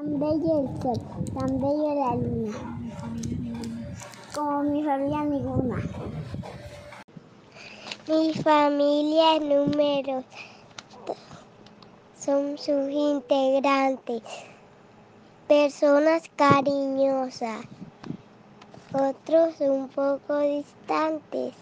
Tan bello el sol, tan bello la luna, como mi familia ninguna. Mi familia número. son sus integrantes, personas cariñosas, otros un poco distantes